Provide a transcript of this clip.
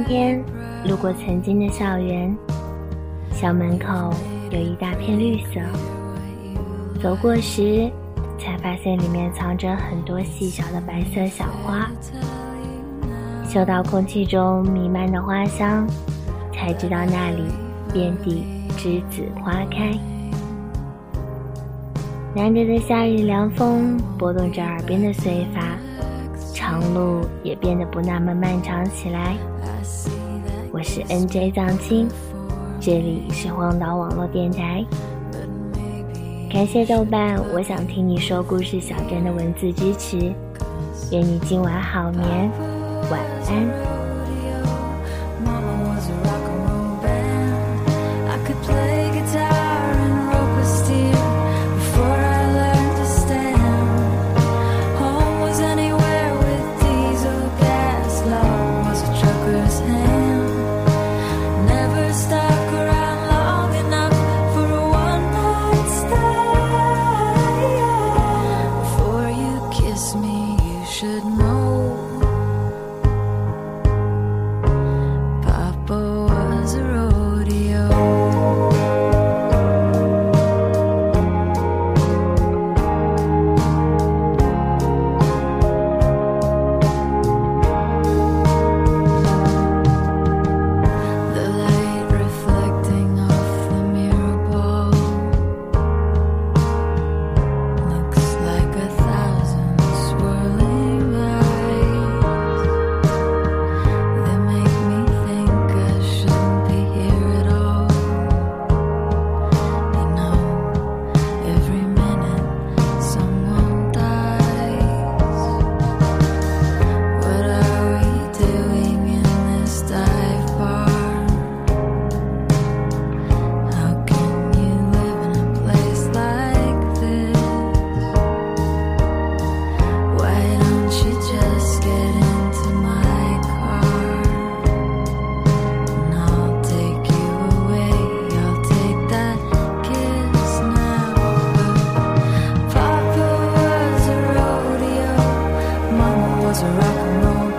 今天路过曾经的校园，校门口有一大片绿色。走过时，才发现里面藏着很多细小的白色小花。嗅到空气中弥漫的花香，才知道那里遍地栀子花开。难得的夏日凉风拨动着耳边的碎发，长路也变得不那么漫长起来。我是 NJ 藏青，这里是荒岛网络电台。感谢豆瓣，我想听你说故事小镇的文字支持。愿你今晚好眠，晚安。me. was a rock and roll.